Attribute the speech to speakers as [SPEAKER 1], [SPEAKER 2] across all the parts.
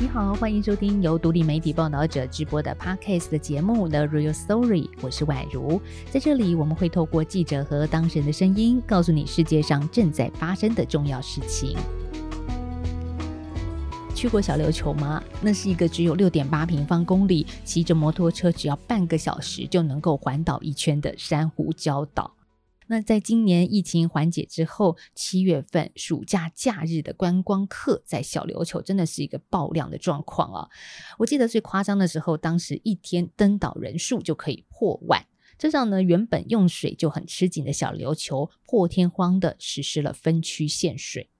[SPEAKER 1] 你好，欢迎收听由独立媒体报道者直播的 Podcast 的节目《The Real Story》，我是宛如。在这里，我们会透过记者和当事人的声音，告诉你世界上正在发生的重要事情。去过小琉球吗？那是一个只有六点八平方公里，骑着摩托车只要半个小时就能够环岛一圈的珊瑚礁岛。那在今年疫情缓解之后，七月份暑假假日的观光客在小琉球真的是一个爆量的状况啊！我记得最夸张的时候，当时一天登岛人数就可以破万，这让呢原本用水就很吃紧的小琉球破天荒的实施了分区限水。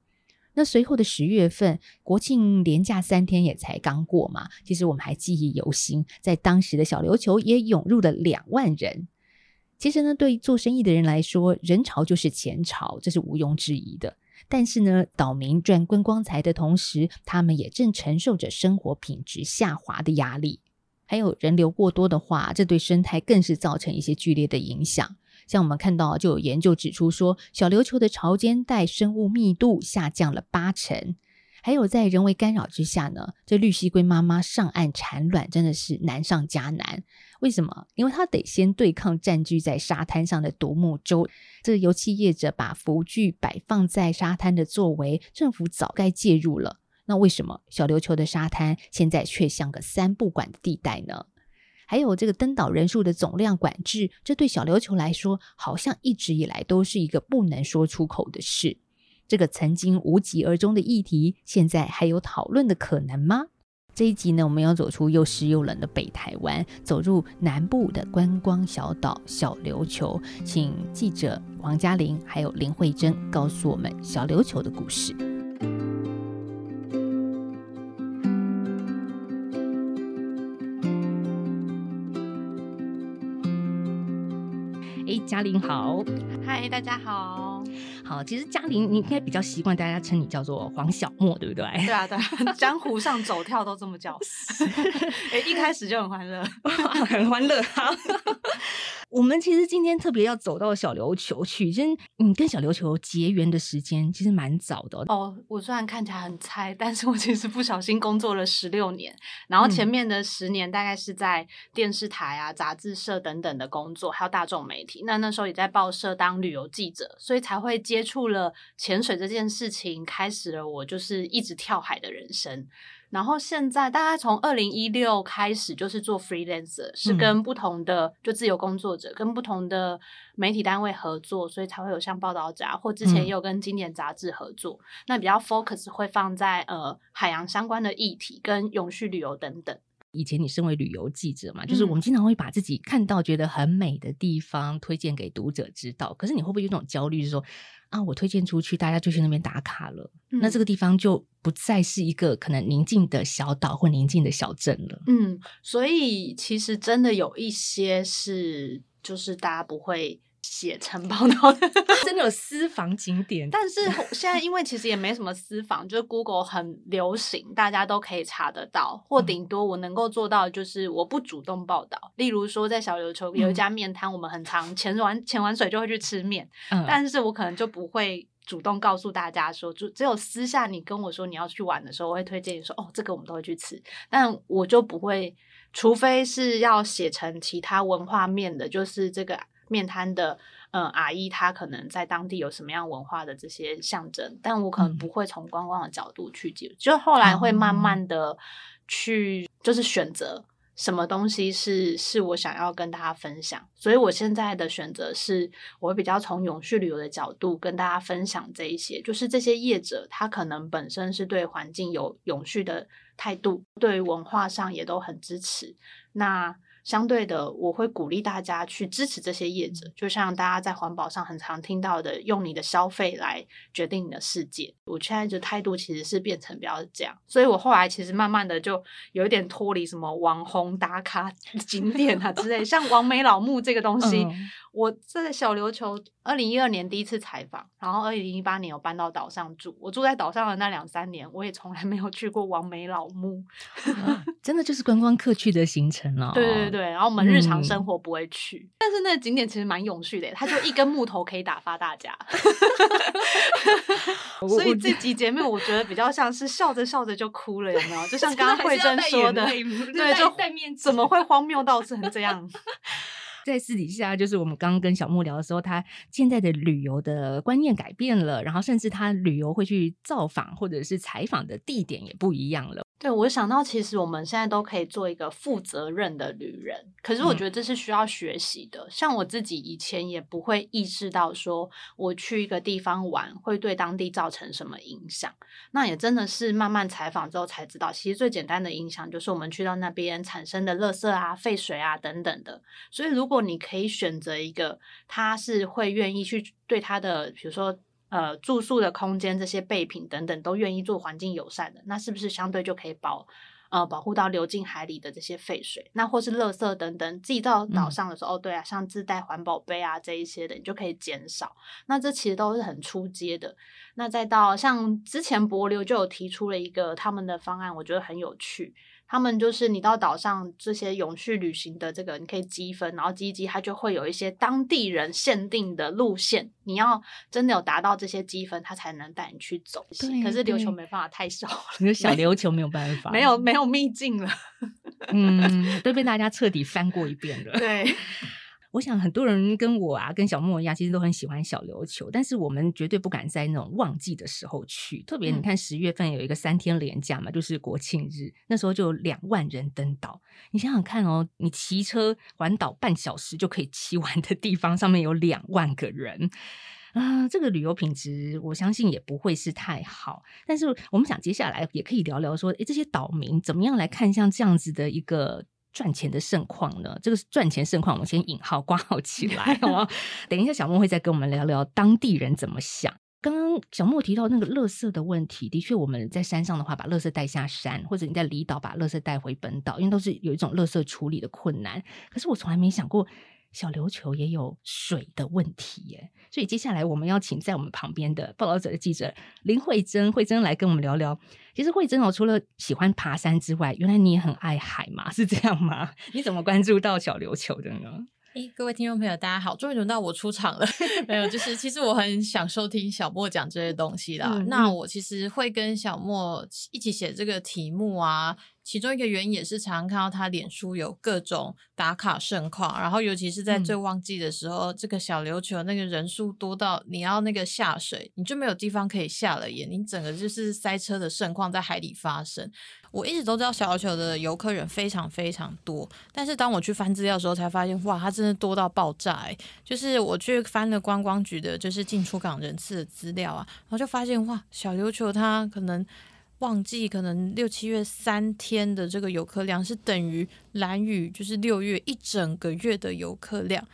[SPEAKER 1] 那随后的十月份，国庆连假三天也才刚过嘛，其实我们还记忆犹新，在当时的小琉球也涌入了两万人。其实呢，对做生意的人来说，人潮就是钱潮，这是毋庸置疑的。但是呢，岛民赚观光财的同时，他们也正承受着生活品质下滑的压力。还有人流过多的话，这对生态更是造成一些剧烈的影响。像我们看到，就有研究指出说，小琉球的潮间带生物密度下降了八成。还有在人为干扰之下呢，这绿蜥龟妈妈上岸产卵真的是难上加难。为什么？因为它得先对抗占据在沙滩上的独木舟。这油漆业者把浮具摆放在沙滩的作为，政府早该介入了。那为什么小琉球的沙滩现在却像个三不管的地带呢？还有这个登岛人数的总量管制，这对小琉球来说，好像一直以来都是一个不能说出口的事。这个曾经无疾而终的议题，现在还有讨论的可能吗？这一集呢，我们要走出又湿又冷的北台湾，走入南部的观光小岛小琉球，请记者王嘉玲还有林慧珍告诉我们小琉球的故事。嘉玲好，
[SPEAKER 2] 嗨，大家好。
[SPEAKER 1] 好，其实嘉玲，你应该比较习惯大家称你叫做黄小莫，对不对？
[SPEAKER 2] 对啊，对，江湖上走跳都这么叫。哎，一开始就很欢乐，
[SPEAKER 1] 很欢乐。好。我们其实今天特别要走到小琉球去，其实你跟小琉球结缘的时间其实蛮早的
[SPEAKER 2] 哦。我虽然看起来很菜，但是我其实不小心工作了十六年，然后前面的十年大概是在电视台啊、杂志社等等的工作，还有大众媒体。那那时候也在报社当旅游记者，所以才会接触了潜水这件事情，开始了我就是一直跳海的人生。然后现在大概从二零一六开始就是做 freelancer，是跟不同的就自由工作者跟不同的媒体单位合作，所以才会有像报道者或之前也有跟经典杂志合作。那比较 focus 会放在呃海洋相关的议题跟永续旅游等等。
[SPEAKER 1] 以前你身为旅游记者嘛，就是我们经常会把自己看到觉得很美的地方推荐给读者知道。可是你会不会有那种焦虑，就是说？啊，我推荐出去，大家就去那边打卡了。那这个地方就不再是一个可能宁静的小岛或宁静的小镇了。
[SPEAKER 2] 嗯，所以其实真的有一些是，就是大家不会。写成报道的，
[SPEAKER 1] 真的有私房景点。
[SPEAKER 2] 但是现在因为其实也没什么私房，就是 Google 很流行，大家都可以查得到。或顶多我能够做到，就是我不主动报道。例如说，在小琉球有一家面摊，我们很常潜完潜完水就会去吃面，但是我可能就不会主动告诉大家说，就只有私下你跟我说你要去玩的时候，我会推荐你说哦，这个我们都会去吃，但我就不会，除非是要写成其他文化面的，就是这个。面摊的嗯阿姨，她可能在当地有什么样文化的这些象征，但我可能不会从观光的角度去解，就后来会慢慢的去就是选择什么东西是是我想要跟大家分享，所以我现在的选择是，我会比较从永续旅游的角度跟大家分享这一些，就是这些业者他可能本身是对环境有永续的态度，对文化上也都很支持，那。相对的，我会鼓励大家去支持这些业者，就像大家在环保上很常听到的，用你的消费来决定你的世界。我现在的态度其实是变成比较这样，所以我后来其实慢慢的就有一点脱离什么网红打卡景点啊之类，像王梅老木这个东西。我在小琉球二零一二年第一次采访，然后二零一八年有搬到岛上住。我住在岛上的那两三年，我也从来没有去过王梅老墓，
[SPEAKER 1] 真的就是观光客去的行程了。
[SPEAKER 2] 对对对，然后我们日常生活不会去，但是那个景点其实蛮永续的，它就一根木头可以打发大家。所以这集节目我觉得比较像是笑着笑着就哭了，有没有？就像刚刚慧珍说的，对，就怎么会荒谬到成这样？
[SPEAKER 1] 在私底下，就是我们刚刚跟小木聊的时候，他现在的旅游的观念改变了，然后甚至他旅游会去造访或者是采访的地点也不一样了。
[SPEAKER 2] 对，我想到其实我们现在都可以做一个负责任的旅人，可是我觉得这是需要学习的。像我自己以前也不会意识到，说我去一个地方玩会对当地造成什么影响。那也真的是慢慢采访之后才知道，其实最简单的影响就是我们去到那边产生的垃圾啊、废水啊等等的。所以如果你可以选择一个，他是会愿意去对他的，比如说。呃，住宿的空间、这些备品等等，都愿意做环境友善的，那是不是相对就可以保呃保护到流进海里的这些废水？那或是垃圾等等，自己到岛上的时候，哦，对啊，像自带环保杯啊这一些的，你就可以减少。那这其实都是很出街的。那再到像之前博流就有提出了一个他们的方案，我觉得很有趣。他们就是你到岛上这些永续旅行的这个，你可以积分，然后积积，它就会有一些当地人限定的路线，你要真的有达到这些积分，他才能带你去走。可是琉球没办法，太少，
[SPEAKER 1] 你小琉球没有办法，
[SPEAKER 2] 没有 没有秘境了，
[SPEAKER 1] 嗯，都被大家彻底翻过一遍了。
[SPEAKER 2] 对。
[SPEAKER 1] 我想很多人跟我啊，跟小莫一样，其实都很喜欢小琉球，但是我们绝对不敢在那种旺季的时候去。特别你看十月份有一个三天连假嘛，就是国庆日，那时候就有两万人登岛。你想想看哦，你骑车环岛半小时就可以骑完的地方，上面有两万个人啊，这个旅游品质我相信也不会是太好。但是我们想接下来也可以聊聊说，诶，这些岛民怎么样来看像这样子的一个。赚钱的盛况呢？这个赚钱盛况，我们先引号挂号起来。等一下，小莫会再跟我们聊聊当地人怎么想。刚刚小莫提到那个垃圾的问题，的确我们在山上的话，把垃圾带下山，或者你在离岛把垃圾带回本岛，因为都是有一种垃圾处理的困难。可是我从来没想过。小琉球也有水的问题耶，所以接下来我们要请在我们旁边的报道者的记者林慧珍，慧珍来跟我们聊聊。其实慧珍哦，除了喜欢爬山之外，原来你也很爱海嘛，是这样吗？你怎么关注到小琉球的呢？
[SPEAKER 3] 哎，各位听众朋友，大家好，终于轮到我出场了。没有，就是其实我很享受听小莫讲这些东西啦。那我其实会跟小莫一起写这个题目啊。其中一个原因也是常常看到他脸书有各种打卡盛况，然后尤其是在最旺季的时候，这个小琉球那个人数多到你要那个下水，你就没有地方可以下了耶，你整个就是塞车的盛况在海里发生。我一直都知道小琉球的游客人非常非常多，但是当我去翻资料的时候，才发现哇，它真的多到爆炸！就是我去翻了观光局的，就是进出港人次的资料啊，然后就发现哇，小琉球它可能。旺季可能六七月三天的这个游客量是等于蓝雨，就是六月一整个月的游客量，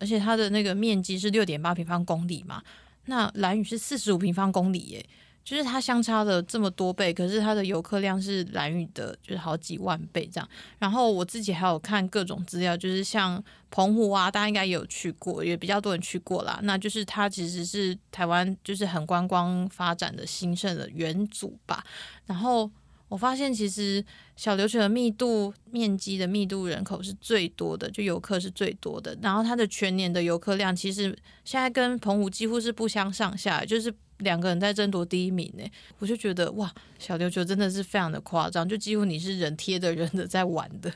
[SPEAKER 3] 而且它的那个面积是六点八平方公里嘛，那蓝屿是四十五平方公里耶。就是它相差了这么多倍，可是它的游客量是蓝屿的，就是好几万倍这样。然后我自己还有看各种资料，就是像澎湖啊，大家应该也有去过，也比较多人去过啦。那就是它其实是台湾就是很观光发展的兴盛的元祖吧。然后我发现其实小琉球的密度、面积的密度、人口是最多的，就游客是最多的。然后它的全年的游客量其实现在跟澎湖几乎是不相上下，就是。两个人在争夺第一名呢，我就觉得哇，小琉球真的是非常的夸张，就几乎你是人贴着人的在玩的。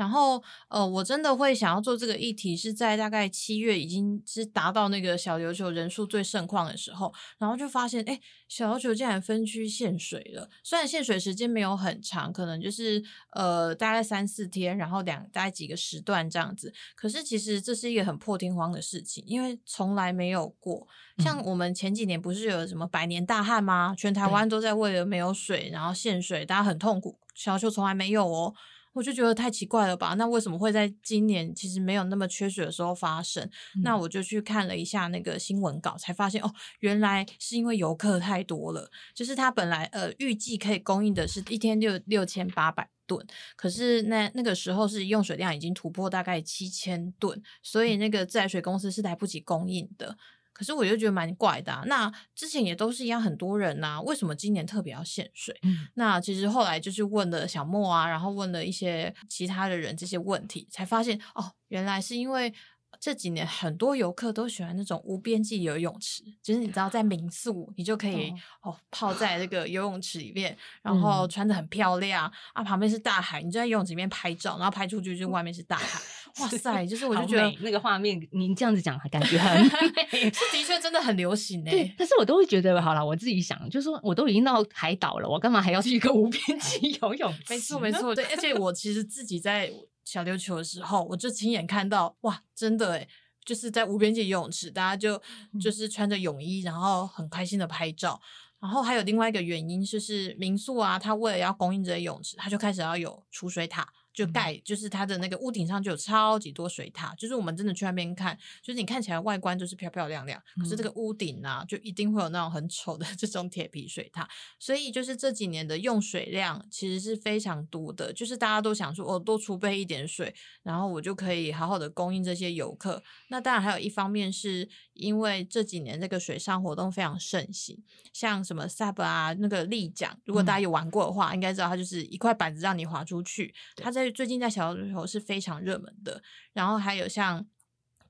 [SPEAKER 3] 然后，呃，我真的会想要做这个议题，是在大概七月已经是达到那个小琉球人数最盛况的时候，然后就发现，哎，小琉球竟然分区限水了。虽然限水时间没有很长，可能就是呃大概三四天，然后两大概几个时段这样子，可是其实这是一个很破天荒的事情，因为从来没有过。像我们前几年不是有什么百年大旱吗？全台湾都在为了没有水然后限水，大家很痛苦。小琉球从来没有哦。我就觉得太奇怪了吧？那为什么会在今年其实没有那么缺水的时候发生？那我就去看了一下那个新闻稿，才发现哦，原来是因为游客太多了。就是它本来呃预计可以供应的是一天六六千八百吨，可是那那个时候是用水量已经突破大概七千吨，所以那个自来水公司是来不及供应的。可是我就觉得蛮怪的，那之前也都是一样，很多人呐，为什么今年特别要限水？那其实后来就是问了小莫啊，然后问了一些其他的人这些问题，才发现哦，原来是因为。这几年很多游客都喜欢那种无边际游泳池，就是你知道在民宿，你就可以哦泡在那个游泳池里面，然后穿的很漂亮啊，旁边是大海，你就在游泳池里面拍照，然后拍出去就外面是大海，哇塞！就是我就觉得
[SPEAKER 1] 那个画面，您这样子讲感觉很
[SPEAKER 3] 美，是的确真的很流行诶。
[SPEAKER 1] 但是我都会觉得，好了，我自己想，就是说我都已经到海岛了，我干嘛还要去一个无边际 游泳池？
[SPEAKER 3] 没错没错，对，而且我其实自己在。小琉球的时候，我就亲眼看到，哇，真的诶就是在无边界游泳池，大家就就是穿着泳衣，然后很开心的拍照。然后还有另外一个原因，就是民宿啊，它为了要供应这些泳池，它就开始要有储水塔。就盖，就是它的那个屋顶上就有超级多水塔，就是我们真的去那边看，就是你看起来外观就是漂漂亮亮，可是这个屋顶啊，就一定会有那种很丑的 这种铁皮水塔。所以就是这几年的用水量其实是非常多的，就是大家都想说，我多储备一点水，然后我就可以好好的供应这些游客。那当然还有一方面是因为这几年这个水上活动非常盛行，像什么 SUP 啊，那个立桨，如果大家有玩过的话，应该知道它就是一块板子让你滑出去，它在。最近在小的时候是非常热门的，然后还有像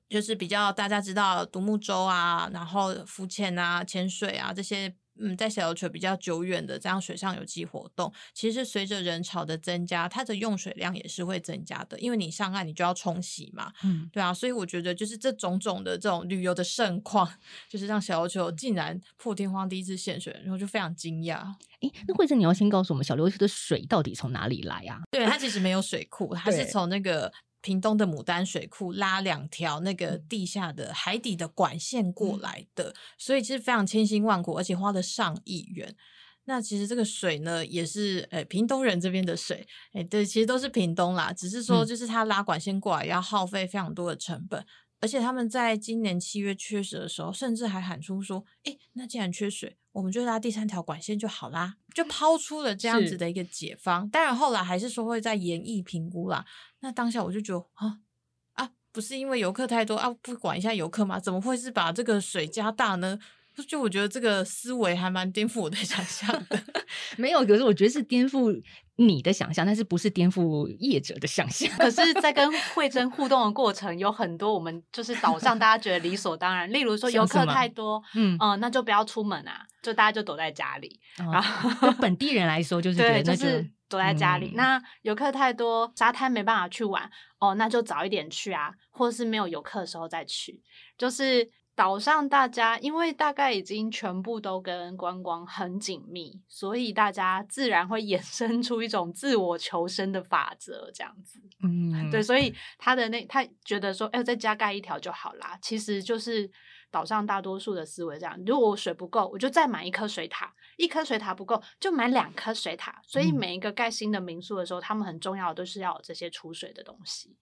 [SPEAKER 3] 就是比较大家知道独木舟啊，然后浮潜啊、潜水啊这些，嗯，在小琉球比较久远的这样水上有机活动，其实随着人潮的增加，它的用水量也是会增加的，因为你上岸你就要冲洗嘛，嗯，对啊，所以我觉得就是这种种的这种旅游的盛况，就是让小琉球竟然破天荒第一次限水，然后就非常惊讶。
[SPEAKER 1] 哎，那慧珍，你要先告诉我们，小琉球的水到底从哪里来啊？
[SPEAKER 3] 对，它其实没有水库，它是从那个屏东的牡丹水库拉两条那个地下的海底的管线过来的，所以其实非常千辛万苦，而且花了上亿元。那其实这个水呢，也是呃屏东人这边的水，哎，对，其实都是屏东啦，只是说就是他拉管线过来要耗费非常多的成本。而且他们在今年七月缺水的时候，甚至还喊出说：“哎，那既然缺水，我们就拉第三条管线就好啦。”就抛出了这样子的一个解方。当然后来还是说会在严议评估啦。那当下我就觉得啊啊，不是因为游客太多啊，不管一下游客吗？怎么会是把这个水加大呢？就我觉得这个思维还蛮颠覆我的 想象的。
[SPEAKER 1] 没有，可是我觉得是颠覆你的想象，但是不是颠覆业者的想象。
[SPEAKER 2] 可是，在跟慧珍互动的过程，有很多我们就是岛上大家觉得理所当然。例如说，游客太多，嗯嗯，那就不要出门啊，就大家就躲在家里。然后，
[SPEAKER 1] 本地人来说，就是对，
[SPEAKER 2] 就是躲在家里。那游客太多，沙滩没办法去玩，哦，那就早一点去啊，或是没有游客的时候再去，就是。岛上大家因为大概已经全部都跟观光很紧密，所以大家自然会衍生出一种自我求生的法则，这样子。嗯，对，所以他的那他觉得说，哎，再加盖一条就好啦。其实就是岛上大多数的思维这样：如果我水不够，我就再买一颗水塔；一颗水塔不够，就买两颗水塔。所以每一个盖新的民宿的时候，他们很重要的都是要有这些储水的东西。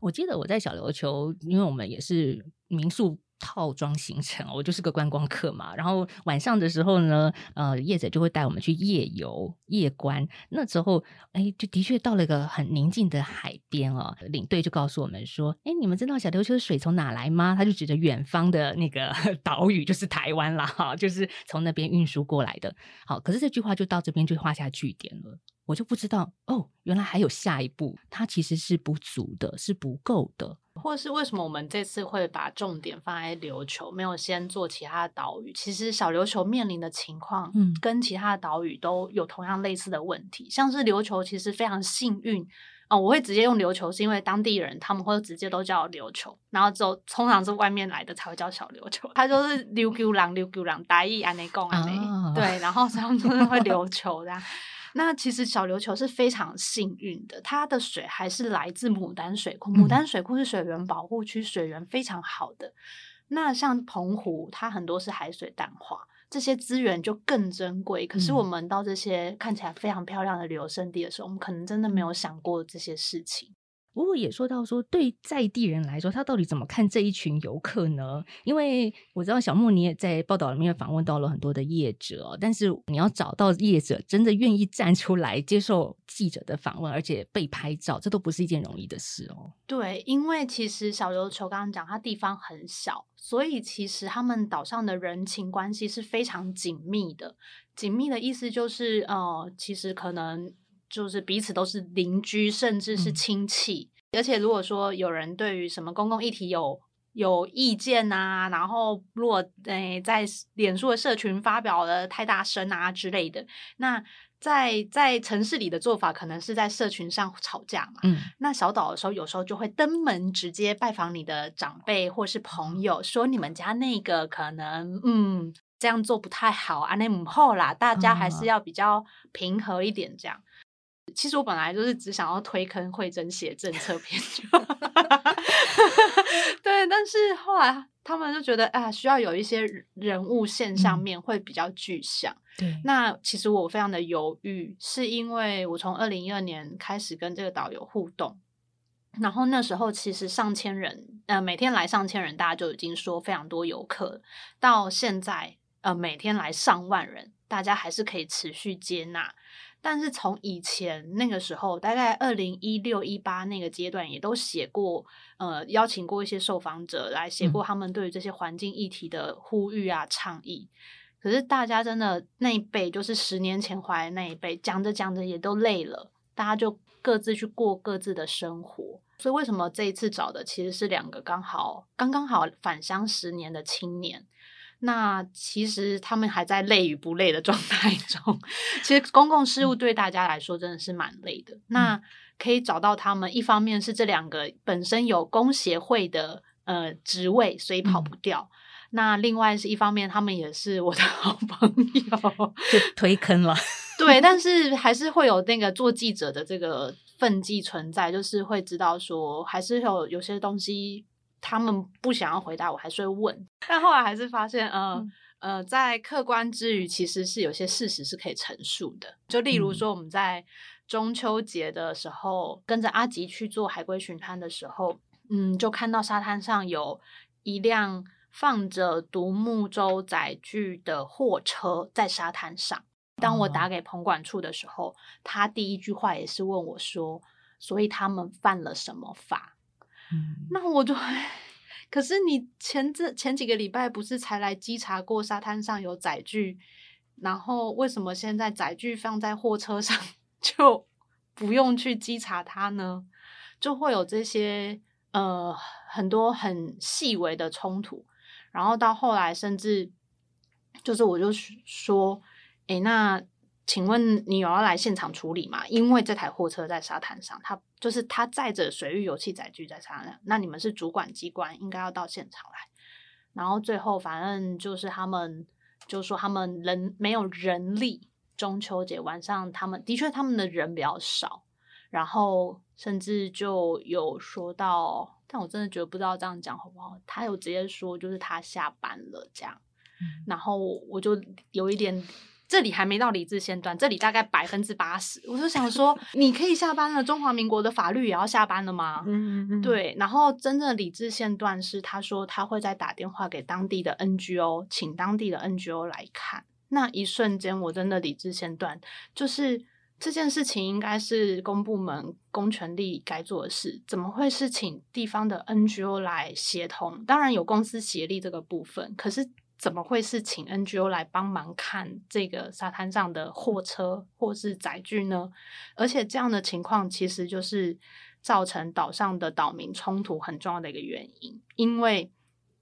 [SPEAKER 1] 我记得我在小琉球，因为我们也是民宿。套装行程，我就是个观光客嘛。然后晚上的时候呢，呃，业者就会带我们去夜游、夜观。那时候，哎，就的确到了一个很宁静的海边哦。领队就告诉我们说：“哎，你们知道小琉球的水从哪来吗？”他就指着远方的那个 岛屿，就是台湾啦，哈，就是从那边运输过来的。好，可是这句话就到这边就画下句点了。我就不知道哦，原来还有下一步，它其实是不足的，是不够的。
[SPEAKER 2] 或是为什么我们这次会把重点放在琉球，没有先做其他岛屿？其实小琉球面临的情况，嗯，跟其他岛屿都有同样类似的问题。像是琉球其实非常幸运哦，我会直接用琉球，是因为当地人他们会直接都叫琉球，然后之后通常是外面来的才会叫小琉球，他就是琉球郎琉球郎，大意安内贡安内，对，然后他们就是会琉球这样。那其实小琉球是非常幸运的，它的水还是来自牡丹水库。牡丹水库是水源保护区，水源非常好的。那像澎湖，它很多是海水淡化。这些资源就更珍贵。可是
[SPEAKER 1] 嗯
[SPEAKER 2] 我们到这些看起来非常漂亮的旅游胜地的时候，我们可能真的没有想过这些事情。
[SPEAKER 1] 不过也说到说，对在地人来说，他到底怎么看这一群游客呢？因为我知道小莫你也在报道里面访问到了很多的业者，但是你要找到业者真的愿意站出来接受记者的访问，而且被拍照，这都不是一件容易的事哦。
[SPEAKER 2] 对，因为其实小琉球刚刚讲，它地方很小，所以其实他们岛上的人情关系是非常紧密的。紧密的意思就是，呃，其实可能就是彼此都是邻居，甚至是
[SPEAKER 1] 嗯
[SPEAKER 2] 亲戚。而且如果说有人对于什么公共议题有有意见啊，然后如果诶、在脸书的社群发表了太大声啊之类的，那在在城市里的做法，可能是在社群上吵架嘛。
[SPEAKER 1] 嗯，
[SPEAKER 2] 那小岛的时候，有时候就会登门直接拜访你的长辈或是朋友，说你们家那个可能嗯这样做不太好啊，那母后啦，大家还是
[SPEAKER 1] 嗯
[SPEAKER 2] 要比较平和一点这样。其实我本来就是只想要推坑慧珍写政策 篇，对，但是后来他们就觉得啊，需要有一些人物现象
[SPEAKER 1] 嗯
[SPEAKER 2] 面会比较具象。
[SPEAKER 1] 对，
[SPEAKER 2] 那其实我非常的犹豫，是因为我从二零一二年开始跟这个导游互动，然后那时候其实上千人，呃，每天来上千人，大家就已经说非常多游客，到现在呃每天来上万人，大家还是可以持续接纳。但是从以前那个时候，大概二零一六一八那个阶段，也都写过，呃，邀请过一些受访者来写过他们对于这些环境议题的呼吁啊、倡议。可是大家真的那一辈，就是十年前怀的那一辈，讲着讲着也都累了，大家就各自去过各自的生活。所以为什么这一次找的其实是两个刚好刚刚好返乡十年的青年？那其实他们还在累与不累的状态中。其实公共事务对大家来说真的是蛮累的。那可以找到他们，一方面是这两个本身有工协会的呃职位，所以跑不掉。那另外是一方面，他们也是我的 好朋友，
[SPEAKER 1] 就推坑了。
[SPEAKER 2] 对，但是还是会有那个做记者的这个分际存在，就是会知道说，还是有有些东西他们不想要回答，我还是会问。但后来还是发现，呃、
[SPEAKER 1] 嗯
[SPEAKER 2] 呃，在客观之余，其实是有些事实是可以陈述的。就例如
[SPEAKER 1] 嗯
[SPEAKER 2] 说，我们在中秋节的时候，跟着阿吉去做海龟巡滩的时候，嗯，就看到沙滩上有一辆放着独木舟载具的货车在沙滩上。当我打
[SPEAKER 1] 哦
[SPEAKER 2] 给棚管处的时候，他第一句话也是问我说：“所以他们犯了什么法？”那我就，可是你前这前几个礼拜不是才来稽查过沙滩上有载具，然后为什么现在载具放在货车上 就不用去稽查它呢？就会有这些呃很多很细微的冲突，然后到后来甚至就是我就说，诶，那请问你有要来现场处理吗？因为这台货车在沙滩上，它就是它载着水域油气载具在沙滩上，那你们是主管机关，应该要到现场来。然后最后反正就是他们就说他们人没有人力，中秋节晚上他们的确他们的人比较少，然后甚至就有说到，但我真的觉得不知道这样讲好不好。他有直接说就是他下班了这样，
[SPEAKER 1] 嗯
[SPEAKER 2] 然后我就有一点。这里还没到理智线段，这里大概百分之八十，我就想说，你可以下班了，中华民国的法律也要下班了吗？
[SPEAKER 1] 嗯嗯，
[SPEAKER 2] 对，然后真正的理智线段是，他说他会再打电话给当地的 NGO，请当地的 NGO 来看。那一瞬间，我真的理智线段，就是这件事情应该是公部门公权力该做的事，怎么会是请地方的 NGO 来协同？当然有公司协力这个部分，可是怎么会是请 NGO 来帮忙看这个沙滩上的货车或是载具呢？而且这样的情况其实就是造成岛上的岛民冲突很重要的一个原因。因为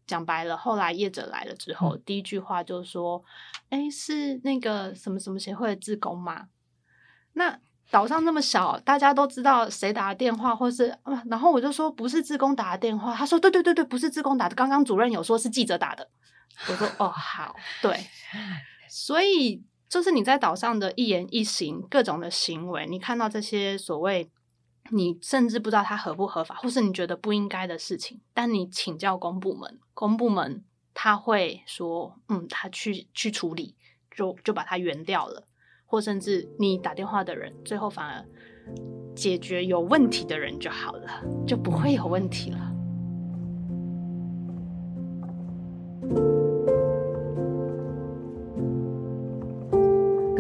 [SPEAKER 2] 讲白了，后来业者来了之后，第一句话就说：“哎，是那个什么什么协会的志工吗？”那岛上那么小，大家都知道谁打的电话，或是啊，然后我就说不是志工打的电话，他说对对对对，不是志工打的，刚刚主任有说是记者打的。我说哦好，对，所以就是你在岛上的一言一行，各种的行为，你看到这些所谓你甚至不知道它合不合法，或是你觉得不应该的事情，但你请教公部门，公部门他会说，嗯，他去去处理，就就把它圆掉了，或甚至你打电话的人，最后反而解决有问题的人就好了，就不会有问题了。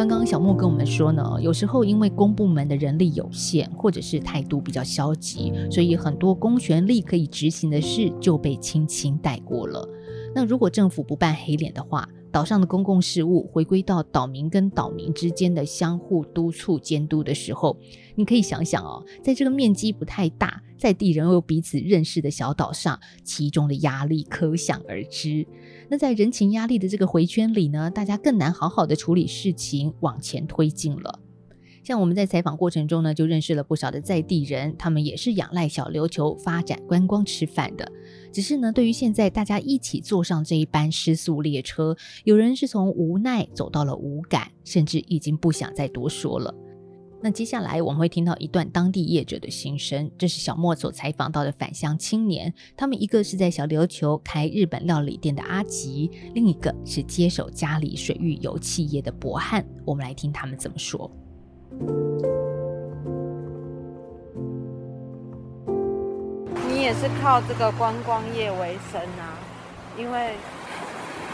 [SPEAKER 1] 刚刚小莫跟我们说呢，有时候因为公部门的人力有限，或者是态度比较消极，所以很多公权力可以执行的事就被轻轻带过了。那如果政府不办黑脸的话，岛上的公共事务回归到岛民跟岛民之间的相互督促监督的时候，你可以想想哦，在这个面积不太大、在地人又彼此认识的小岛上，其中的压力可想而知。那在人情压力的这个回圈里呢，大家更难好好的处理事情，往前推进了。像我们在采访过程中呢，就认识了不少的在地人，他们也是仰赖小琉球发展观光吃饭的。只是呢，对于现在大家一起坐上这一班失速列车，有人是从无奈走到了无感，甚至已经不想再多说了。那接下来我们会听到一段当地业者的心声，这是小莫所采访到的返乡青年，他们一个是在小琉球开日本料理店的阿吉，另一个是接手家里水域油气业的博汉。我们来听他们怎么说。
[SPEAKER 4] 你也是靠这个观光业为生啊，因为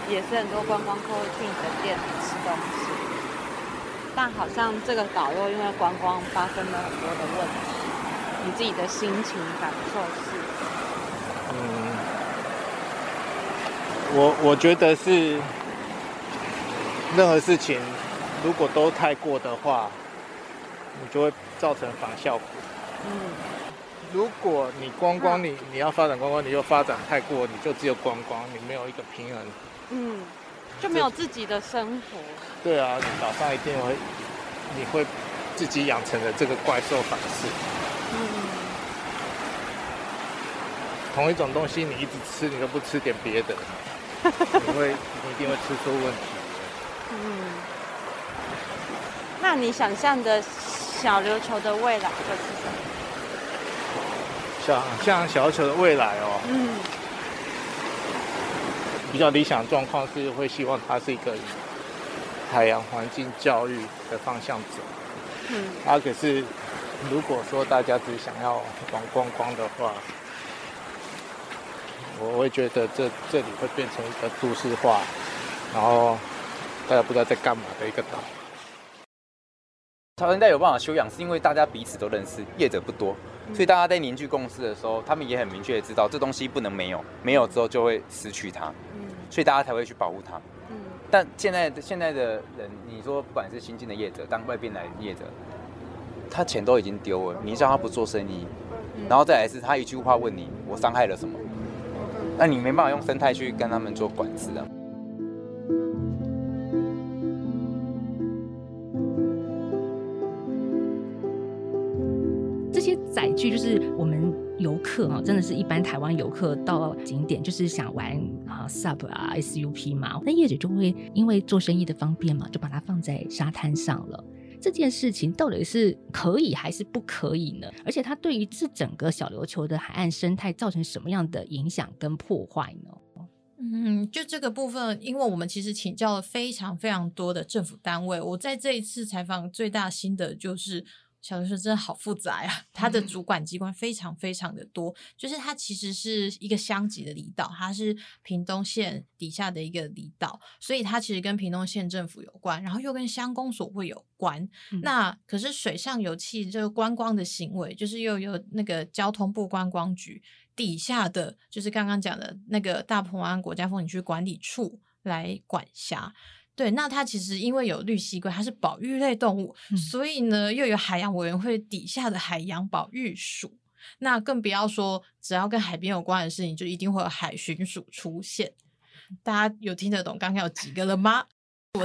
[SPEAKER 4] 也是很多观光客会去你的店里吃东西，但好像这个岛又因为观光发生了很多的问题，你自己的心情感受是？
[SPEAKER 5] 嗯，我我觉得是任何事情如果都太过的话。你就会造成反效果。嗯，如果你光光，你你要发展光光，你又发展太过，你就只有光光，你没有一个平衡。
[SPEAKER 4] 嗯，就没有自己的生活。
[SPEAKER 5] 对啊，你早上一定会，你会自己养成的这个怪兽反噬。嗯。同一种东西你一直吃，你都不吃点别的，你会你一定会吃出问题。嗯。
[SPEAKER 4] 那你想象的？小琉球的未来会是什么？
[SPEAKER 5] 想像小琉球的未来哦，嗯，比较理想状况是会希望它是一个海洋环境教育的方向走。嗯，啊，可是如果说大家只想要玩观光的话，我会觉得这这里会变成一个都市化，然后大家不知道在干嘛的一个岛。
[SPEAKER 6] 潮人带有办法修养，是因为大家彼此都认识，业者不多，所以大家在凝聚共识的时候，他们也很明确的知道这东西不能没有，没有之后就会失去它，所以大家才会去保护它。但现在现在的人，你说不管是新进的业者，当外边来的业者，他钱都已经丢了，你叫他不做生意，然后再来是他一句话问你，我伤害了什么？那你没办法用生态去跟他们做管制啊。
[SPEAKER 1] 载具就是我们游客啊，真的是一般台湾游客到景点就是想玩啊 SUP 啊 SUP 嘛，那业者就会因为做生意的方便嘛，就把它放在沙滩上了。这件事情到底是可以还是不可以呢？而且它对于这整个小琉球的海岸生态造成什么样的影响跟破坏呢？
[SPEAKER 3] 嗯，就这个部分，因为我们其实请教了非常非常多的政府单位，我在这一次采访最大心得就是。小琉球真的好复杂呀，它的主管机关非常非常的多，就是它其实是一个乡级的离岛，它是屏东县底下的一个离岛，所以它其实跟屏东县政府有关，然后又跟乡公所会有关。那可是水上油气这个观光的行为，就是又有那个交通部观光局底下的，就是刚刚讲的那个大鹏湾国家风景区管理处来管辖。对，那它其实因为有绿蜥龟，它是保育类动物，所以呢又有海洋委员会底下的海洋保育署，那更不要说只要跟海边有关的事情，就一定会有海巡署出现。大家有听得懂刚刚有几个了吗？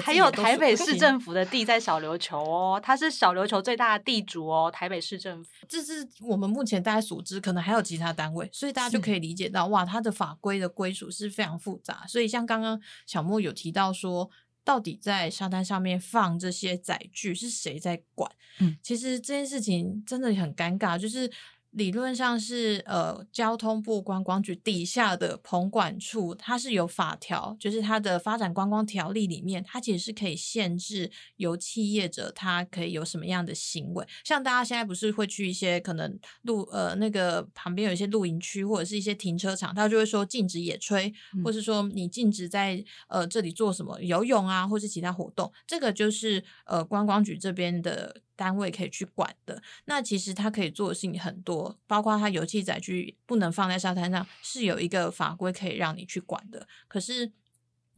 [SPEAKER 2] 还有台北市政府的地在小琉球哦，它是小琉球最大的地主哦，台北市政府。
[SPEAKER 3] 这是我们目前大家所知，可能还有其他单位，所以大家就可以理解到，哇，它的法规的归属是非常复杂。所以像刚刚小莫有提到说。到底在沙滩上面放这些载具是谁在管？嗯，其实这件事情真的很尴尬，就是理论上是呃交通部观光局底下的棚管处，它是有法条，就是它的发展观光条例里面，它其实是可以限制油气业者他可以有什么样的行为。像大家现在不是会去一些可能露呃那个旁边有一些露营区或者是一些停车场，他就会说禁止野炊，或是说你禁止在呃这里做什么游泳啊，或是其他活动，这个就是呃观光局这边的。单位可以去管的，那其实它可以做的事情很多，包括它油气载具不能放在沙滩上，是有一个法规可以让你去管的。可是，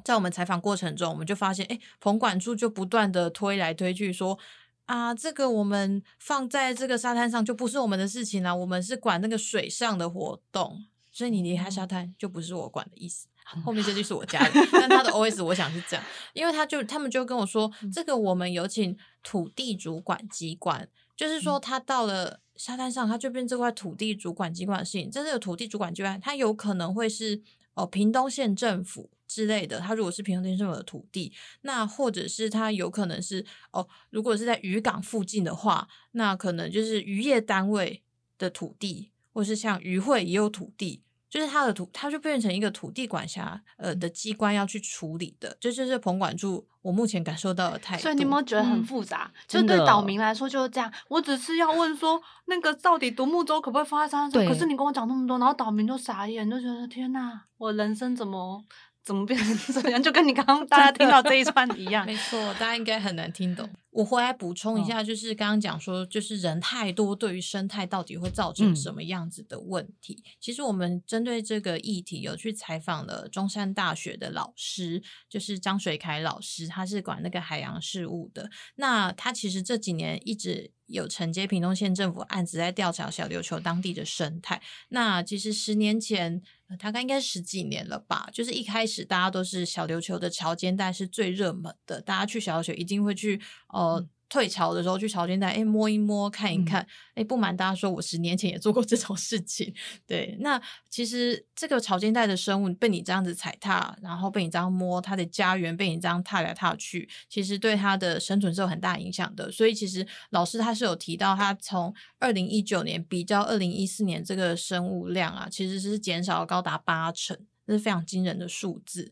[SPEAKER 3] 在我们采访过程中，我们就发现，哎，棚管处就不断的推来推去，说啊，这个我们放在这个沙滩上就不是我们的事情了，我们是管那个水上的活动，所以你离开沙滩就不是我管的意思。后面这句是我家的，但他的 O S 我想是这样，因为他就他们就跟我说，这个我们有请土地主管机关，就是说他到了沙滩上，他就变这块土地主管机关的事情。这个土地主管机关，他有可能会是哦屏东县政府之类的，他如果是屏东县政府的土地，那或者是他有可能是哦，如果是在渔港附近的话，那可能就是渔业单位的土地，或是像渔会也有土地。就是他的土，他就变成一个土地管辖呃的机关要去处理的，这就是棚管住我目前感受到的态度。
[SPEAKER 2] 所以你有没有觉得很复杂？就对岛民来说就是这样。我只是要问说，那个到底独木舟可不可以放在山上？可是你跟我讲那么多，然后岛民就傻眼，就觉得天哪，我人生怎么？怎么变成这样？就跟你刚刚大家听到这一串一样。
[SPEAKER 3] 没错，大家应该很难听懂。我回来补充一下，就是刚刚讲说，就是人太多，对于生态到底会造成什么样子的问题？其实我们针对这个议题，有去采访了中山大学的老师，就是张水凯老师，他是管那个海洋事务的。那他其实这几年一直有承接屏东县政府案子，在调查小琉球当地的生态。那其实十年前。大概应该十几年了吧，就是一开始大家都是小琉球的潮间带是最热门的，大家去小琉球一定会去呃。退潮的时候去潮间带，哎，摸一摸，看一看，哎，不瞒大家说，我十年前也做过 这种事情。对，那其实这个潮间带的生物被你这样子踩踏，然后被你这样摸，它的家园被你这样踏来踏去，其实对它的生存是有很大影响的。所以其实老师他是有提到，他从二零一九年比较二零一四年这个生物量啊，其实是减少了高达八成，这是非常惊人的数字。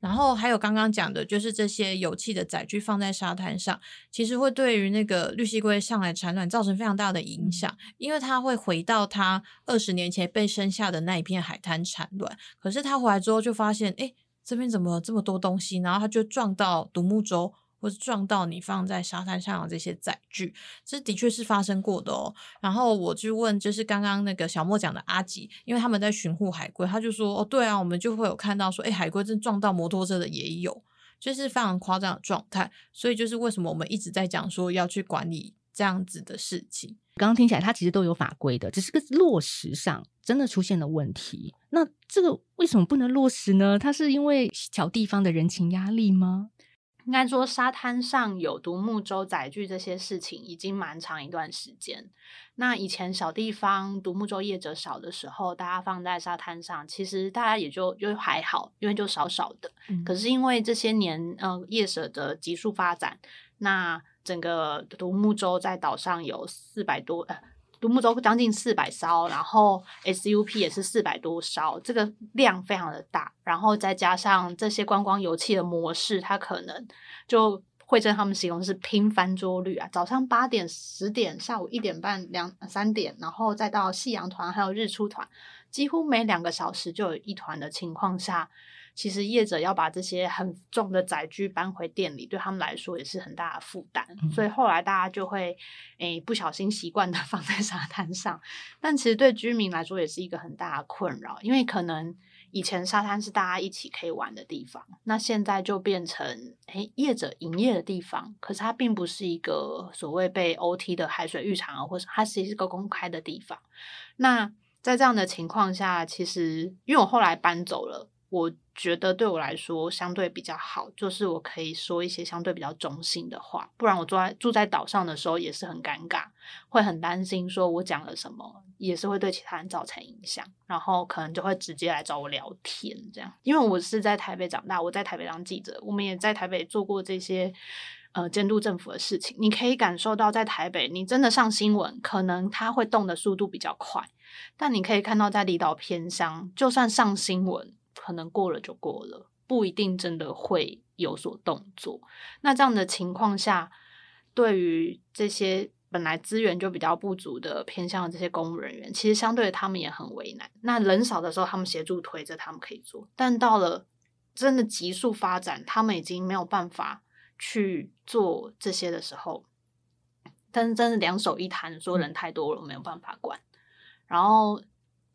[SPEAKER 3] 然后还有刚刚讲的，就是这些油气的载具放在沙滩上，其实会对于那个绿蜥龟上来产卵造成非常大的影响，因为它会回到它二十年前被生下的那一片海滩产卵。可是它回来之后就发现，哎，这边怎么这么多东西？然后它就撞到独木舟。或是撞到你放在沙滩上的这些载具，这的确是发生过的哦。然后我就问，就是刚刚那个小莫讲的阿吉，因为他们在巡护海龟，他就说：“哦，对啊，我们就会有看到说，哎，海龟真撞到摩托车的也有，就是非常夸张的状态。所以就是为什么我们一直在讲说要去管理这样子的事情。
[SPEAKER 1] 刚刚听起来，它其实都有法规的，只是个落实上真的出现了问题。那这个为什么不能落实呢？它是因为小地方的人情压力吗？
[SPEAKER 2] 应该说，沙滩上有独木舟载具这些事情已经蛮长一段时间。那以前小地方独木舟业者少的时候，大家放在沙滩上，其实大家也就就还好，因为就少少的。可是因为这些年，呃，业者的急速发展，那整个独木舟在岛上有四百多呃。独木舟将近四百艘，然后 SUP 也是四百多艘，这个量非常的大。然后再加上这些观光油气的模式，它可能就会跟他们形容是拼翻桌率啊。早上八点、十点，下午一点半、两三点，然后再到夕阳团还有日出团，几乎每两个小时就有一团的情况下。其实业者要把这些很重的载具搬回店里，对他们来说也是很大的负担。所以后来大家就会诶不小心习惯的 放在沙滩上，但其实对居民来说也是一个很大的困扰，因为可能以前沙滩是大家一起可以玩的地方，那现在就变成诶业者营业的地方，可是它并不是一个所谓被 OT 的海水浴场啊，或者它其实是个公开的地方。那在这样的情况下，其实因为我后来搬走了。我觉得对我来说相对比较好，就是我可以说一些相对比较中性的话，不然我住在住在岛上的时候也是很尴尬，会很担心说我讲了什么也是会对其他人造成影响，然后可能就会直接来找我聊天这样。因为我是在台北长大，我在台北当记者，我们也在台北做过这些呃监督政府的事情。你可以感受到，在台北，你真的上新闻，可能它会动的速度比较快，但你可以看到，在离岛偏乡，就算上新闻，可能过了就过了，不一定真的会有所动作。那这样的情况下，对于这些。本来资源就比较不足的偏向的这些公务人员，其实相对他们也很为难。那人少的时候，他们协助推着，他们可以做；但到了真的急速发展，他们已经没有办法去做这些的时候，但是真的两手一摊，说人太多了，没有办法管。然后，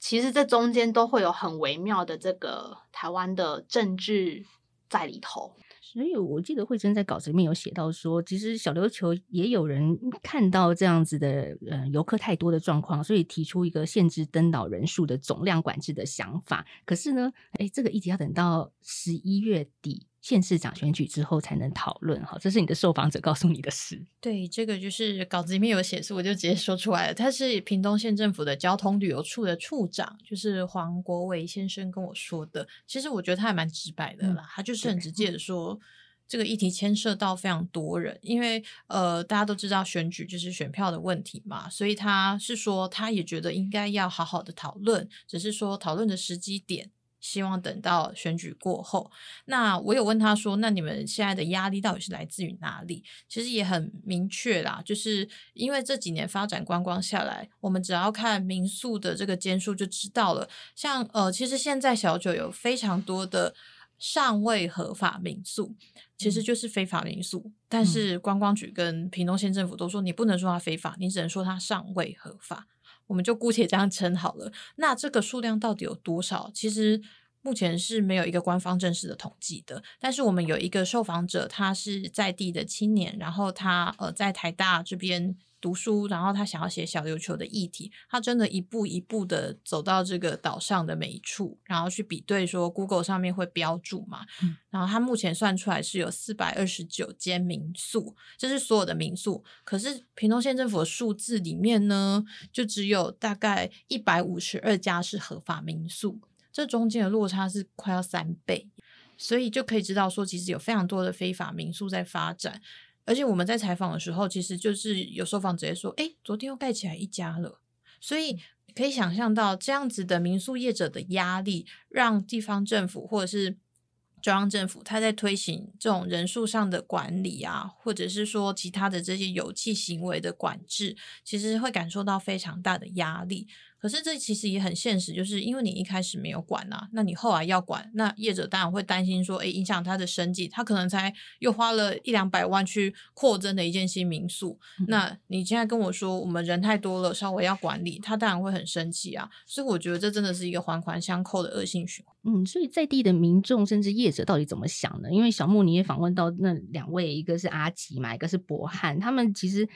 [SPEAKER 2] 其实这中间都会有很微妙的这个台湾的政治在里头。
[SPEAKER 1] 所以我记得慧珍在稿子里面有写到说，其实小琉球也有人看到这样子的呃游客太多的状况，所以提出一个限制登岛人数的总量管制的想法。可是呢，哎，这个议题要等到十一月底县市长选举之后才能讨论。哈，这是你的受访者告诉你的事。
[SPEAKER 3] 对，这个就是稿子里面有写，是我就直接说出来了。他是屏东县政府的交通旅游处的处长，就是黄国伟先生跟我说的。其实我觉得他还蛮直白的啦，他就是很直接的说。这个议题牵涉到非常多人，因为呃，大家都知道选举就是选票的问题嘛，所以他是说他也觉得应该要好好的讨论，只是说讨论的时机点，希望等到选举过后。那我有问他说，那你们现在的压力到底是来自于哪里？其实也很明确啦，就是因为这几年发展观光下来，我们只要看民宿的这个间数就知道了。像呃，其实现在小九有非常多的。尚未合法民宿其实就是非法民宿，但是观光局跟屏东县政府都说你不能说它非法，你只能说它尚未合法。我们就姑且这样称好了。那这个数量到底有多少？其实目前是没有一个官方正式的统计的。但是我们有一个受访者，他是在地的青年，然后他呃在台大这边。读书，然后他想要写小琉球的议题，他真的一步一步的走到这个岛上的每一处，然后去比对说，Google 上面会标注嘛？然后他目前算出来是有四百二十九间民宿，这是所有的民宿。可是屏东县政府的数字里面呢，就只有大概一百五十二家是合法民宿，这中间的落差是快要三倍，所以就可以知道说，其实有非常多的非法民宿在发展。而且我们在采访的时候，其实就是有受访直接说：“哎，昨天又盖起来一家了。”所以可以想象到这样子的民宿业者的压力，让地方政府或者是中央政府，他在推行这种人数上的管理啊，或者是说其他的这些有气行为的管制，其实会感受到非常大的压力。可是这其实也很现实，就是因为你一开始没有管呐，那你后来要管，那业者当然会担心说，哎，影响他的生计，他可能才又花了一两百万去扩增的一间新民宿，那你现在跟我说我们人太多了，稍微要管理，他当然会很生气啊。所以我觉得这真的是一个环环相扣的恶性循环。
[SPEAKER 1] 嗯，所以在地的民众甚至业者到底怎么想呢？因为小木你也访问到那两位，一个是阿吉嘛，一个是博汉，他们其实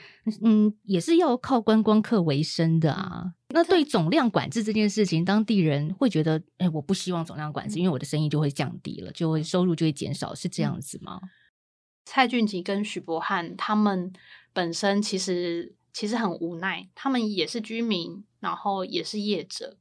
[SPEAKER 1] 嗯也是要靠观光客为生的啊。那对总量管制这件事情，当地人会觉得，哎，我不希望总量管制，因为我的生意就会降低了，就会收入就会减少，是这样子吗？
[SPEAKER 2] 蔡俊吉跟许博汉他们本身其实其实很无奈，他们也是居民，然后也是业者，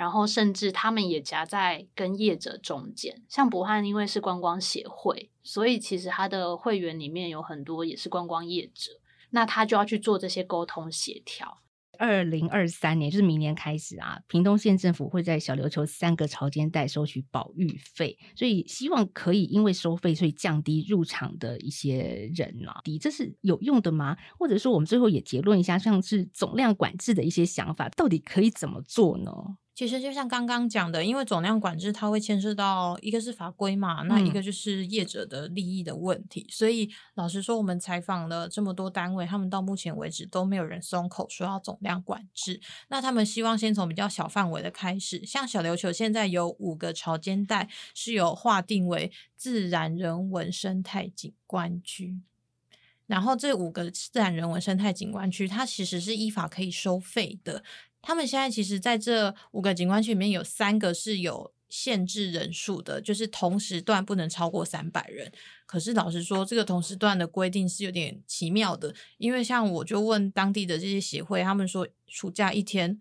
[SPEAKER 2] 然后甚至他们也夹在跟业者中间。像博汉因为是观光协会，所以其实他的会员里面有很多也是观光业者，那他就要去做这些沟通协调。
[SPEAKER 1] 二零二三年，就是明年开始啊，屏东县政府会在小琉球三个潮间带收取保育费，所以希望可以因为收费，所以降低入场的一些人啊，底这是有用的吗？或者说，我们最后也结论一下，像是总量管制的一些想法，到底可以怎么做呢？
[SPEAKER 3] 其实就像刚刚讲的，因为总量管制它会牵涉到一个是法规嘛，那一个就是业者的利益的问题。所以老实说，我们采访了这么多单位，他们到目前为止都没有人松口说要总量管制。那他们希望先从比较小范围的开始，像小琉球现在有五个潮间带是有划定为自然人文生态景观区，然后这五个自然人文生态景观区，它其实是依法可以收费的。他们现在其实在这五个景观区里面有三个是有限制人数的，就是同时段不能超过三百人。可是老实说，这个同时段的规定是有点奇妙的，因为像我就问当地的这些协会，他们说暑假一天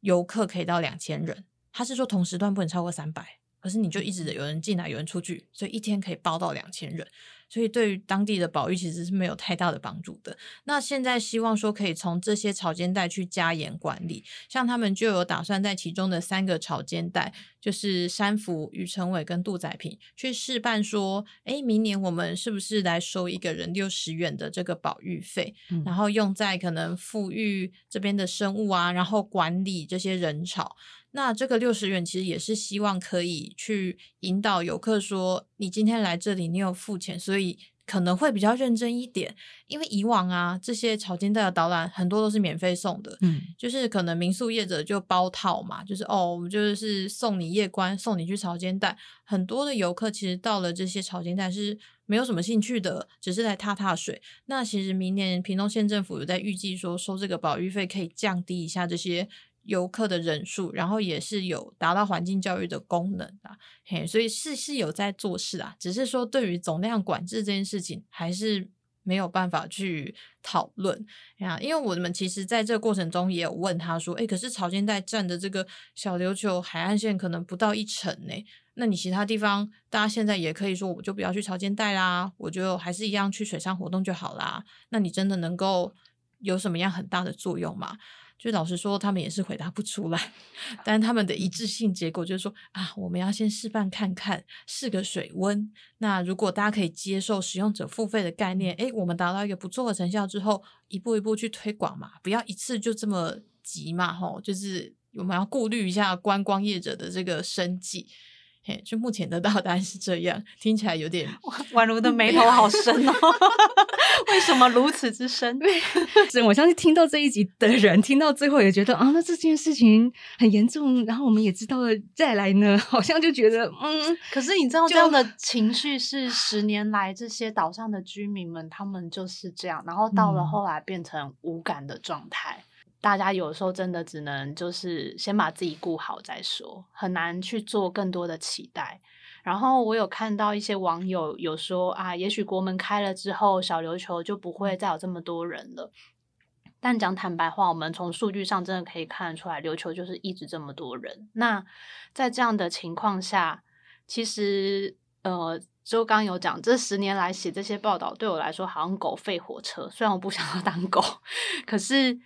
[SPEAKER 3] 游客可以到两千人，他是说同时段不能超过三百。可是你就一直有人进来，有人出去，所以一天可以包到两千人。所以对于当地的保育其实是没有太大的帮助的。那现在希望说可以从这些草间带去加严管理，像他们就有打算在其中的三个草间带，就是山福、余承伟跟杜仔平去示范说，哎，明年我们是不是来收一个人六十元的这个保育费，然后用在可能富裕这边的生物啊，然后管理这些人潮。那这个六十元其实也是希望可以去引导游客说，你今天来这里，你有付钱，所以可能会比较认真一点。因为以往啊，这些草间带的导览很多都是免费送的，嗯，就是可能民宿业者就包套嘛，就是哦，我们就是送你夜观，送你去草间带。很多的游客其实到了这些草间带是没有什么兴趣的，只是来踏踏水。那其实明年屏东县政府有在预计说，收这个保育费可以降低一下这些。游客的人数，然后也是有达到环境教育的功能的，嘿，所以是是有在做事啊，只是说对于总量管制这件事情，还是没有办法去讨论呀。因为我们其实在这个过程中也有问他说，哎，可是潮间带占的这个小琉球海岸线可能不到一成呢，那你其他地方大家现在也可以说，我就不要去潮间带啦，我就还是一样去水上活动就好啦。那你真的能够有什么样很大的作用吗？就老实说，他们也是回答不出来，但他们的一致性结果就是说啊，我们要先示范看看，试个水温。那如果大家可以接受使用者付费的概念，诶，我们达到一个不错的成效之后，一步一步去推广嘛，不要一次就这么急嘛，吼，就是我们要顾虑一下观光业者的这个生计。嘿，就目前的答案是这样，听起来有点
[SPEAKER 2] 宛如的眉头好深哦。为什么如此之深？
[SPEAKER 1] 是我相信听到这一集的人，听到最后也觉得啊，那这件事情很严重。然后我们也知道了，再来呢，好像就觉得嗯。
[SPEAKER 2] 可是你知道，这样的情绪是十年来这些岛上的居民们，他们就是这样。然后到了后来变成无感的状态。大家有时候真的只能就是先把自己顾好再说，很难去做更多的期待。然后我有看到一些网友有说啊，也许国门开了之后，小琉球就不会再有这么多人了。但讲坦白话，我们从数据上真的可以看得出来，琉球就是一直这么多人。那在这样的情况下，其实呃，周刚有讲，这十年来写这些报道，对我来说好像狗吠火车。虽然我不想要当狗，可是。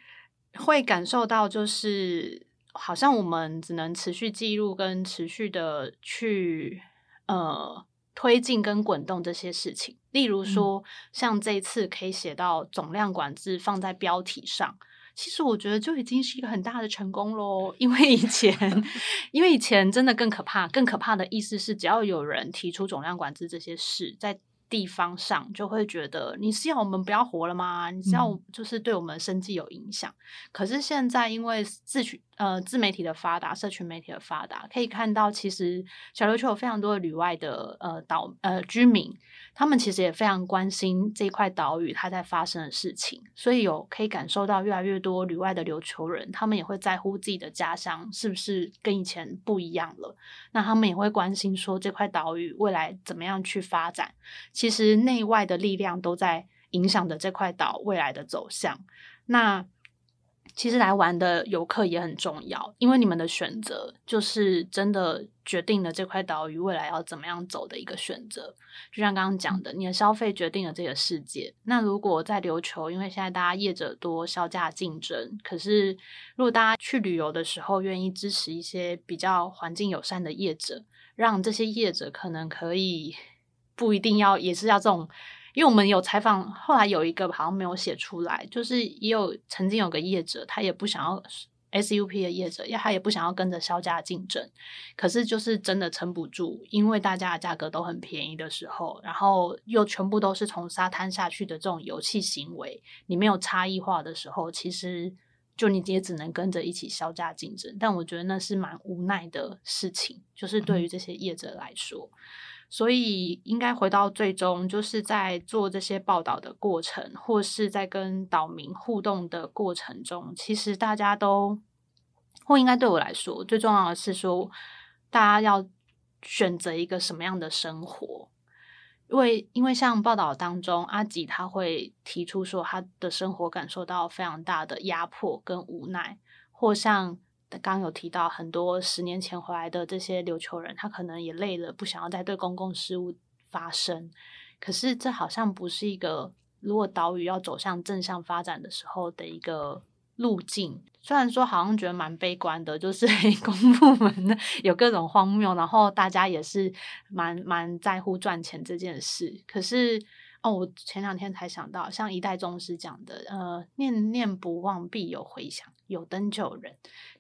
[SPEAKER 2] 会感受到，就是好像我们只能持续记录跟持续的去呃推进跟滚动这些事情。例如说，像这次可以写到总量管制放在标题上，其实我觉得就已经是一个很大的成功喽。因为以前，因为以前真的更可怕，更可怕的意思是，只要有人提出总量管制这些事，在地方上就会觉得你是要我们不要活了吗？你是要就是对我们生计有影响。可是现在因为自取呃自媒体的发达，社群媒体的发达，可以看到其实小琉球有非常多的旅外的呃岛呃居民。他们其实也非常关心这块岛屿它在发生的事情，所以有可以感受到越来越多旅外的琉球人，他们也会在乎自己的家乡是不是跟以前不一样了。那他们也会关心说这块岛屿未来怎么样去发展。其实内外的力量都在影响着这块岛未来的走向。那其实来玩的游客也很重要，因为你们的选择就是真的。决定了这块岛屿未来要怎么样走的一个选择，就像刚刚讲的，你的消费决定了这个世界。那如果在琉球，因为现在大家业者多，销价竞争，可是如果大家去旅游的时候，愿意支持一些比较环境友善的业者，让这些业者可能可以不一定要也是要这种，因为我们有采访，后来有一个好像没有写出来，就是也有曾经有个业者，他也不想要。SUP 的业者，他也不想要跟着销价竞争，可是就是真的撑不住，因为大家的价格都很便宜的时候，然后又全部都是从沙滩下去的这种游戏行为，你没有差异化的时候，其实就你也只能跟着一起销价竞争。但我觉得那是蛮无奈的事情，就是对于这些业者来说。所以，应该回到最终，就是在做这些报道的过程，或是在跟岛民互动的过程中，其实大家都，或应该对我来说，最重要的是说，大家要选择一个什么样的生活。因为，因为像报道当中，阿吉他会提出说，他的生活感受到非常大的压迫跟无奈，或像。刚有提到很多十年前回来的这些琉球人，他可能也累了，不想要再对公共事务发声。可是这好像不是一个如果岛屿要走向正向发展的时候的一个路径。虽然说好像觉得蛮悲观的，就是 公部门有各种荒谬，然后大家也是蛮蛮在乎赚钱这件事。可是哦，我前两天才想到，像一代宗师讲的，呃，念念不忘必有回响，有灯就有人。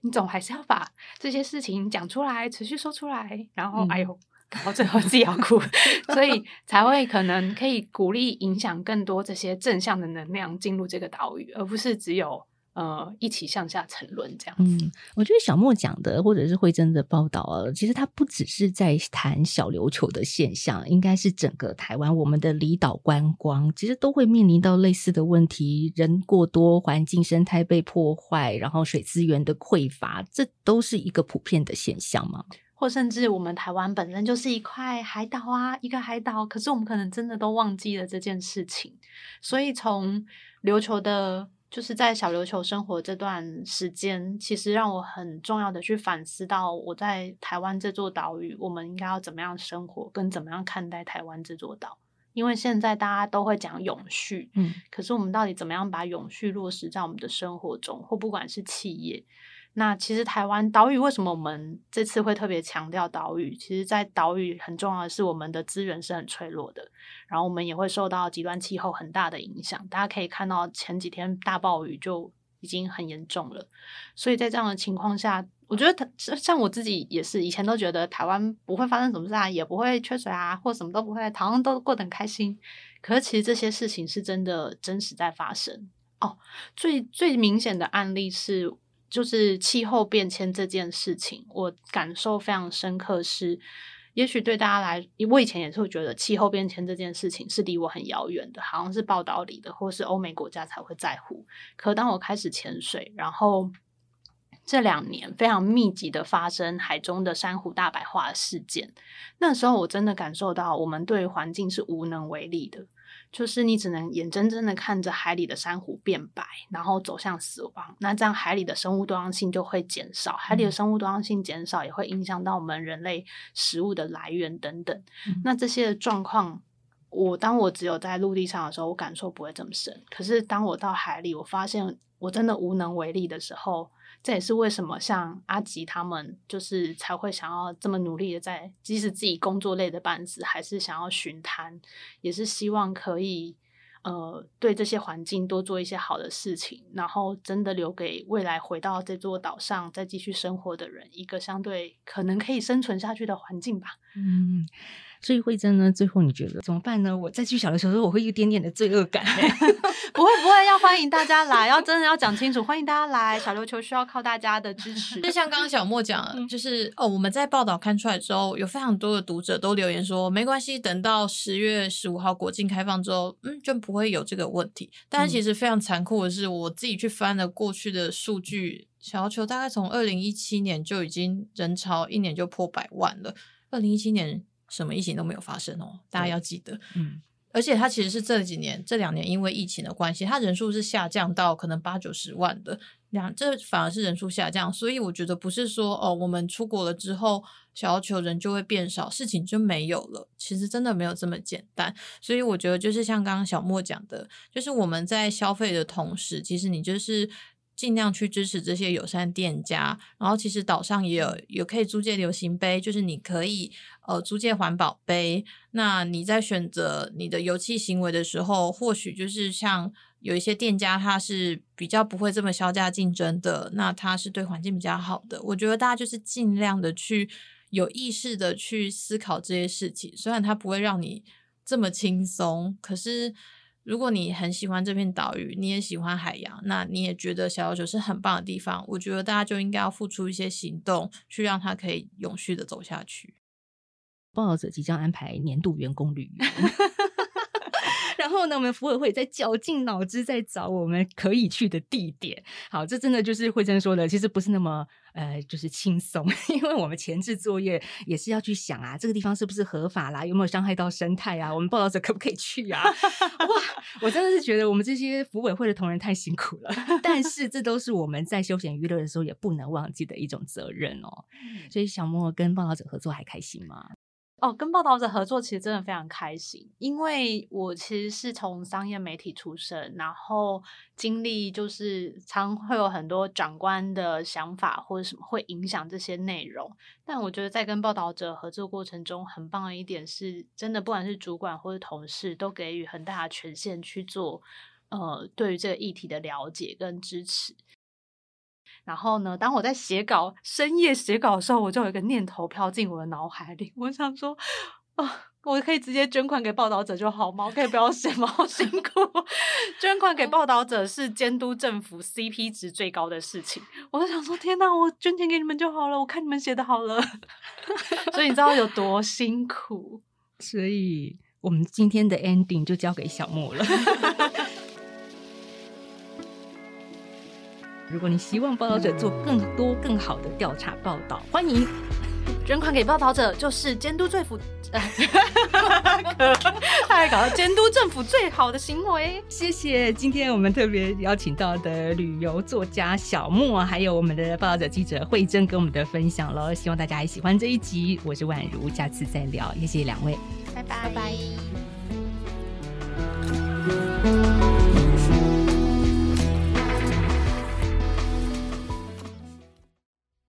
[SPEAKER 2] 你总还是要把这些事情讲出来，持续说出来，然后哎呦。到最后自己要哭，所以才会可能可以鼓励影响更多这些正向的能量进入这个岛屿，而不是只有呃一起向下沉沦这样子。
[SPEAKER 1] 嗯，我觉得小莫讲的或者是慧珍的报道啊，其实他不只是在谈小琉球的现象，应该是整个台湾我们的离岛观光其实都会面临到类似的问题：人过多、环境生态被破坏，然后水资源的匮乏，这都是一个普遍的现象吗？
[SPEAKER 2] 或甚至我们台湾本身就是一块海岛啊，一个海岛，可是我们可能真的都忘记了这件事情。所以从琉球的，就是在小琉球生活这段时间，其实让我很重要的去反思到，我在台湾这座岛屿，我们应该要怎么样生活，跟怎么样看待台湾这座岛。因为现在大家都会讲永续，嗯，可是我们到底怎么样把永续落实在我们的生活中，或不管是企业。那其实台湾岛屿为什么我们这次会特别强调岛屿？其实，在岛屿很重要的是我们的资源是很脆弱的，然后我们也会受到极端气候很大的影响。大家可以看到前几天大暴雨就已经很严重了，所以在这样的情况下，我觉得像我自己也是，以前都觉得台湾不会发生什么事啊，也不会缺水啊，或什么都不会，好像都过得很开心。可是其实这些事情是真的真实在发生哦。最最明显的案例是。就是气候变迁这件事情，我感受非常深刻。是，也许对大家来，我以前也是会觉得气候变迁这件事情是离我很遥远的，好像是报道里的，或是欧美国家才会在乎。可当我开始潜水，然后这两年非常密集的发生海中的珊瑚大白化事件，那时候我真的感受到，我们对环境是无能为力的。就是你只能眼睁睁的看着海里的珊瑚变白，然后走向死亡。那这样海里的生物多样性就会减少，海里的生物多样性减少也会影响到我们人类食物的来源等等。那这些状况，我当我只有在陆地上的时候，我感受不会这么深。可是当我到海里，我发现我真的无能为力的时候。这也是为什么像阿吉他们，就是才会想要这么努力的在，即使自己工作累的半死，还是想要巡滩，也是希望可以，呃，对这些环境多做一些好的事情，然后真的留给未来回到这座岛上再继续生活的人一个相对可能可以生存下去的环境吧。
[SPEAKER 1] 嗯。所以慧珍呢，最后你觉得怎么办呢？我再去小的时候，我会有一点点的罪恶感。
[SPEAKER 2] 不会不会，要欢迎大家来，要真的要讲清楚，欢迎大家来。小琉球需要靠大家的支持。
[SPEAKER 3] 就像刚刚小莫讲，就是哦，我们在报道看出来之后，有非常多的读者都留言说，没关系，等到十月十五号国境开放之后，嗯，就不会有这个问题。但是其实非常残酷的是，我自己去翻了过去的数据，小琉球大概从二零一七年就已经人潮一年就破百万了。二零一七年。什么疫情都没有发生哦，大家要记得。嗯，而且它其实是这几年、这两年因为疫情的关系，它人数是下降到可能八九十万的，两这反而是人数下降。所以我觉得不是说哦，我们出国了之后，小要求人就会变少，事情就没有了。其实真的没有这么简单。所以我觉得就是像刚刚小莫讲的，就是我们在消费的同时，其实你就是。尽量去支持这些友善店家，然后其实岛上也有也可以租借流行杯，就是你可以呃租借环保杯。那你在选择你的油气行为的时候，或许就是像有一些店家，他是比较不会这么销价竞争的，那他是对环境比较好的。我觉得大家就是尽量的去有意识的去思考这些事情，虽然它不会让你这么轻松，可是。如果你很喜欢这片岛屿，你也喜欢海洋，那你也觉得小琉球是很棒的地方，我觉得大家就应该要付出一些行动，去让它可以永续的走下去。
[SPEAKER 1] 报道者即将安排年度员工旅游。然后呢，我们福委会在绞尽脑汁在找我们可以去的地点。好，这真的就是慧珍说的，其实不是那么呃，就是轻松，因为我们前置作业也是要去想啊，这个地方是不是合法啦，有没有伤害到生态啊？我们报道者可不可以去啊？哇，我真的是觉得我们这些服委会的同仁太辛苦了，但是这都是我们在休闲娱乐的时候也不能忘记的一种责任哦。所以小莫跟报道者合作还开心吗？
[SPEAKER 2] 哦，跟报道者合作其实真的非常开心，因为我其实是从商业媒体出身，然后经历就是常会有很多长官的想法或者什么会影响这些内容。但我觉得在跟报道者合作过程中，很棒的一点是，真的不管是主管或者同事，都给予很大的权限去做，呃，对于这个议题的了解跟支持。然后呢，当我在写稿、深夜写稿的时候，我就有一个念头飘进我的脑海里，我想说，啊，我可以直接捐款给报道者就好吗？我可以不要写吗？好辛苦，捐款给报道者是监督政府 CP 值最高的事情。我就想说，天哪，我捐钱给你们就好了，我看你们写的好了。所以你知道有多辛苦？
[SPEAKER 1] 所以我们今天的 ending 就交给小莫了。如果你希望报道者做更多更好的调查报道，欢迎
[SPEAKER 2] 捐款给报道者，就是监督政府，太搞了，监督政府最好的行为。
[SPEAKER 1] 谢谢，今天我们特别邀请到的旅游作家小莫，还有我们的报道者记者慧珍跟我们的分享了，希望大家也喜欢这一集。我是宛如，下次再聊，谢谢两位，
[SPEAKER 2] 拜拜
[SPEAKER 3] 拜拜。